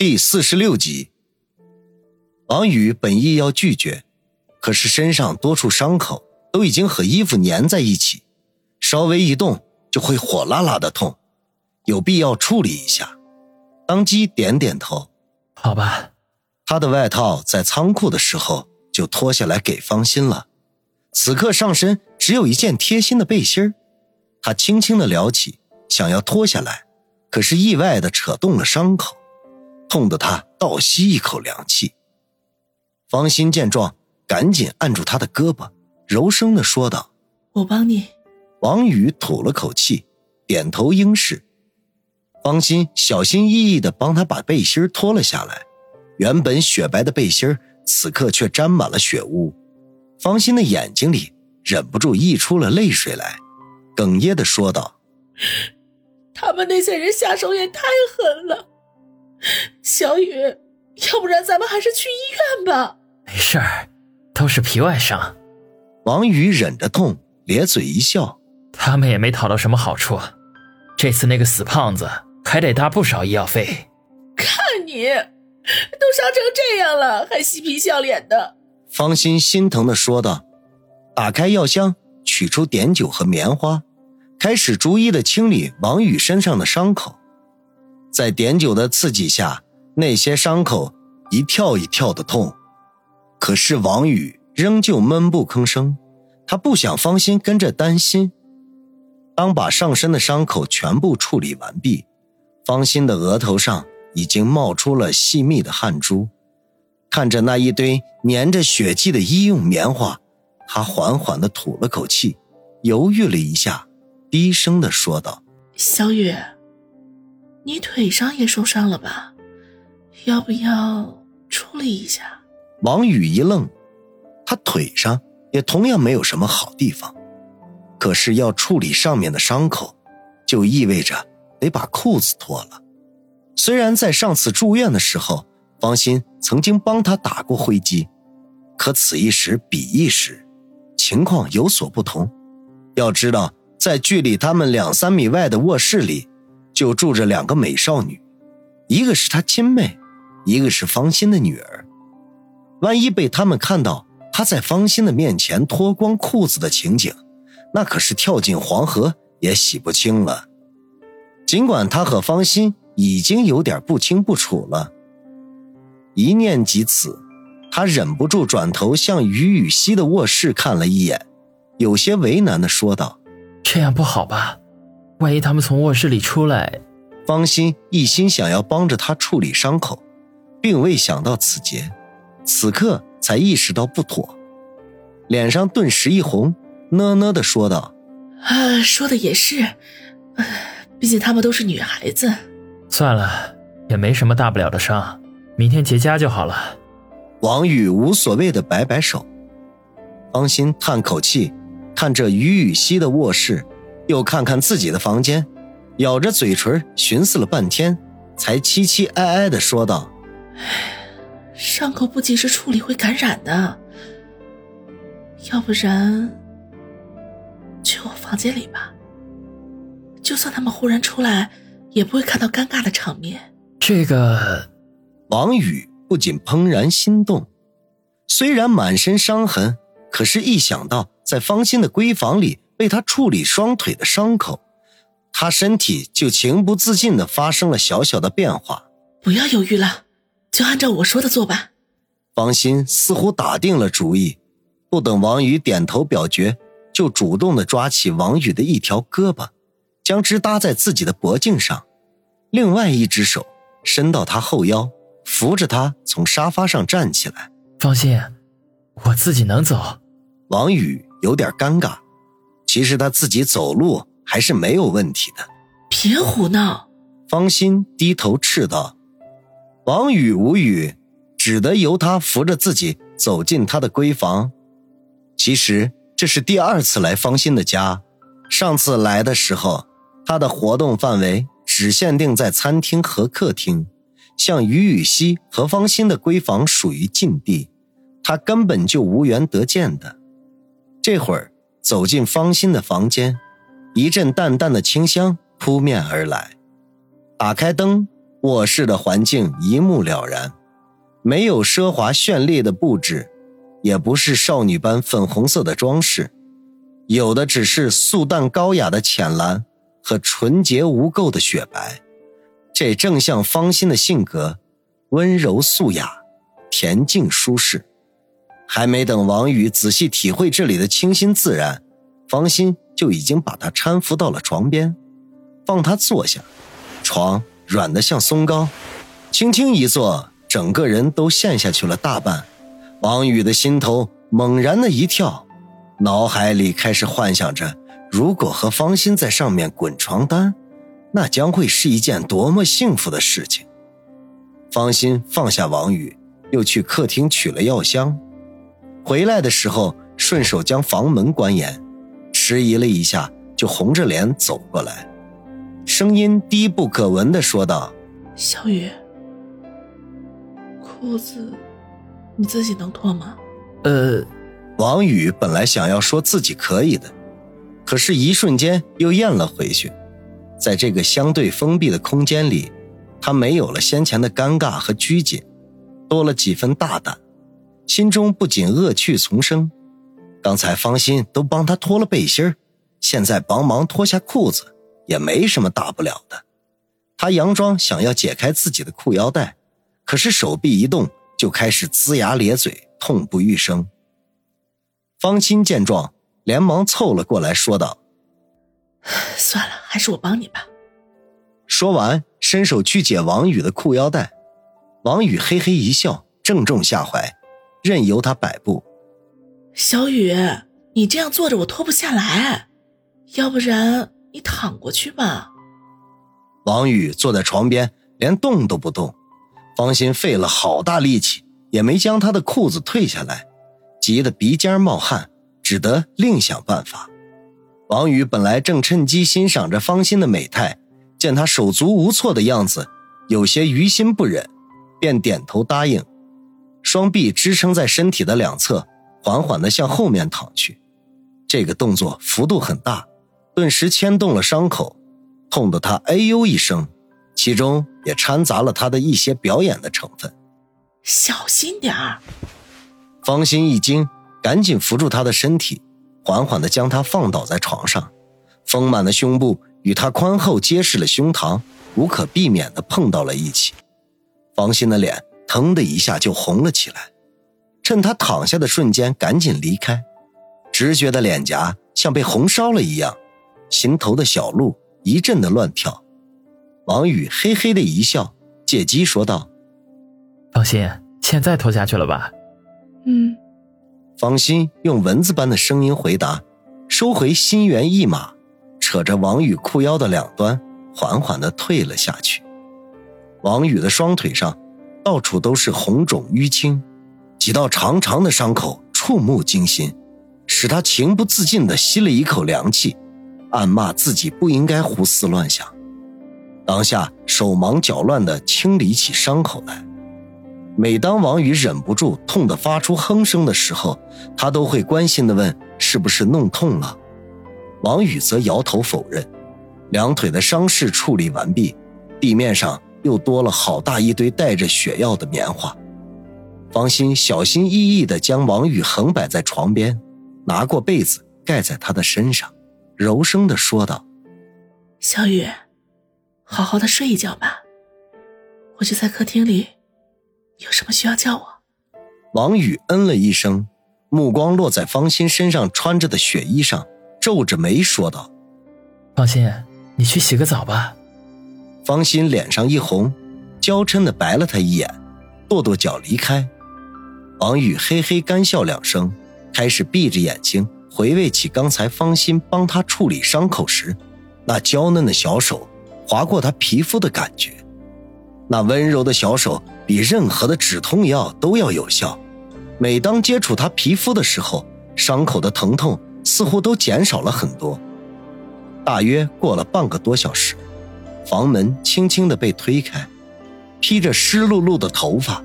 第四十六集，王宇本意要拒绝，可是身上多处伤口都已经和衣服粘在一起，稍微一动就会火辣辣的痛，有必要处理一下。当即点点头，好吧。他的外套在仓库的时候就脱下来给方心了，此刻上身只有一件贴心的背心儿他轻轻的撩起，想要脱下来，可是意外的扯动了伤口。痛得他倒吸一口凉气。方心见状，赶紧按住他的胳膊，柔声的说道：“我帮你。”王宇吐了口气，点头应是。方心小心翼翼的帮他把背心脱了下来，原本雪白的背心此刻却沾满了血污。方心的眼睛里忍不住溢出了泪水来，哽咽的说道：“他们那些人下手也太狠了。”小雨，要不然咱们还是去医院吧。没事儿，都是皮外伤。王宇忍着痛，咧嘴一笑。他们也没讨到什么好处，这次那个死胖子还得搭不少医药费。看你，都伤成这样了，还嬉皮笑脸的。方心心疼的说道，打开药箱，取出碘酒和棉花，开始逐一的清理王宇身上的伤口。在碘酒的刺激下，那些伤口一跳一跳的痛，可是王宇仍旧闷不吭声。他不想方心跟着担心。当把上身的伤口全部处理完毕，方心的额头上已经冒出了细密的汗珠。看着那一堆粘着血迹的医用棉花，他缓缓地吐了口气，犹豫了一下，低声地说道：“小雨。”你腿上也受伤了吧？要不要处理一下？王宇一愣，他腿上也同样没有什么好地方，可是要处理上面的伤口，就意味着得把裤子脱了。虽然在上次住院的时候，方心曾经帮他打过灰机，可此一时彼一时，情况有所不同。要知道，在距离他们两三米外的卧室里。就住着两个美少女，一个是他亲妹，一个是方心的女儿。万一被他们看到他在方心的面前脱光裤子的情景，那可是跳进黄河也洗不清了。尽管他和方心已经有点不清不楚了，一念及此，他忍不住转头向于雨溪的卧室看了一眼，有些为难的说道：“这样不好吧？”万一他们从卧室里出来，方心一心想要帮着他处理伤口，并未想到此劫，此刻才意识到不妥，脸上顿时一红，呢呢的说道：“啊，说的也是，毕竟他们都是女孩子。算了，也没什么大不了的伤，明天结痂就好了。”王宇无所谓的摆摆手，方心叹口气，看着于雨溪的卧室。又看看自己的房间，咬着嘴唇寻思了半天，才凄凄哀哀的说道：“伤口不及时处理会感染的，要不然去我房间里吧。就算他们忽然出来，也不会看到尴尬的场面。”这个，王宇不仅怦然心动，虽然满身伤痕，可是一想到在方心的闺房里。被他处理双腿的伤口，他身体就情不自禁的发生了小小的变化。不要犹豫了，就按照我说的做吧。方心似乎打定了主意，不等王宇点头表决，就主动的抓起王宇的一条胳膊，将之搭在自己的脖颈上，另外一只手伸到他后腰，扶着他从沙发上站起来。放心，我自己能走。王宇有点尴尬。其实他自己走路还是没有问题的。别胡闹！方心低头斥道。王宇无语，只得由他扶着自己走进他的闺房。其实这是第二次来方心的家，上次来的时候，他的活动范围只限定在餐厅和客厅，像于雨溪和方心的闺房属于禁地，他根本就无缘得见的。这会儿。走进方心的房间，一阵淡淡的清香扑面而来。打开灯，卧室的环境一目了然，没有奢华绚丽的布置，也不是少女般粉红色的装饰，有的只是素淡高雅的浅蓝和纯洁无垢的雪白。这正像方心的性格，温柔素雅，恬静舒适。还没等王宇仔细体会这里的清新自然，方心就已经把他搀扶到了床边，放他坐下。床软得像松糕，轻轻一坐，整个人都陷下去了大半。王宇的心头猛然的一跳，脑海里开始幻想着，如果和方心在上面滚床单，那将会是一件多么幸福的事情。方心放下王宇，又去客厅取了药箱。回来的时候，顺手将房门关严，迟疑了一下，就红着脸走过来，声音低不可闻的说道：“小雨，裤子你自己能脱吗？”呃，王宇本来想要说自己可以的，可是，一瞬间又咽了回去。在这个相对封闭的空间里，他没有了先前的尴尬和拘谨，多了几分大胆。心中不仅恶趣丛生，刚才方心都帮他脱了背心现在帮忙脱下裤子也没什么大不了的。他佯装想要解开自己的裤腰带，可是手臂一动就开始龇牙咧嘴，痛不欲生。方心见状，连忙凑了过来，说道：“算了，还是我帮你吧。”说完，伸手去解王宇的裤腰带。王宇嘿嘿一笑，正中下怀。任由他摆布，小雨，你这样坐着我脱不下来，要不然你躺过去吧。王宇坐在床边，连动都不动。方心费了好大力气，也没将他的裤子退下来，急得鼻尖冒汗，只得另想办法。王宇本来正趁机欣赏着方心的美态，见他手足无措的样子，有些于心不忍，便点头答应。双臂支撑在身体的两侧，缓缓地向后面躺去。这个动作幅度很大，顿时牵动了伤口，痛得他哎呦一声，其中也掺杂了他的一些表演的成分。小心点儿！方心一惊，赶紧扶住他的身体，缓缓地将他放倒在床上。丰满的胸部与他宽厚结实的胸膛无可避免地碰到了一起。方心的脸。腾的一下就红了起来，趁他躺下的瞬间赶紧离开，直觉的脸颊像被红烧了一样，心头的小鹿一阵的乱跳。王宇嘿嘿的一笑，借机说道：“放心，现在脱下去了吧？”“嗯。”方心用蚊子般的声音回答，收回心猿意马，扯着王宇裤腰的两端，缓缓的退了下去。王宇的双腿上。到处都是红肿淤青，几道长长的伤口触目惊心，使他情不自禁地吸了一口凉气，暗骂自己不应该胡思乱想。当下手忙脚乱地清理起伤口来。每当王宇忍不住痛得发出哼声的时候，他都会关心地问：“是不是弄痛了？”王宇则摇头否认。两腿的伤势处理完毕，地面上。又多了好大一堆带着血药的棉花，方心小心翼翼地将王宇横摆在床边，拿过被子盖在他的身上，柔声地说道：“小雨，好好的睡一觉吧，我就在客厅里，有什么需要叫我。”王宇嗯了一声，目光落在方心身上穿着的雪衣上，皱着眉说道：“方心，你去洗个澡吧。”方心脸上一红，娇嗔的白了他一眼，跺跺脚离开。王宇嘿嘿干笑两声，开始闭着眼睛回味起刚才方心帮他处理伤口时，那娇嫩的小手划过他皮肤的感觉。那温柔的小手比任何的止痛药都要有效。每当接触他皮肤的时候，伤口的疼痛似乎都减少了很多。大约过了半个多小时。房门轻轻的被推开，披着湿漉漉的头发、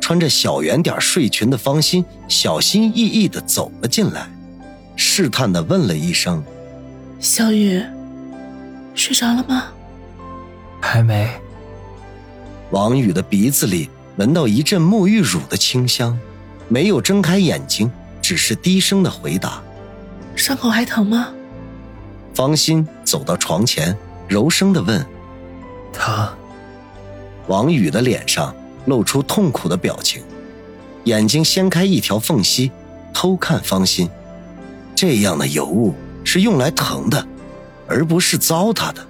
穿着小圆点睡裙的方心小心翼翼的走了进来，试探的问了一声：“小雨，睡着了吗？”“还没。”王宇的鼻子里闻到一阵沐浴乳的清香，没有睁开眼睛，只是低声的回答：“伤口还疼吗？”方心走到床前，柔声的问：“他。”王宇的脸上露出痛苦的表情，眼睛掀开一条缝隙，偷看方心。这样的尤物是用来疼的，而不是糟蹋的。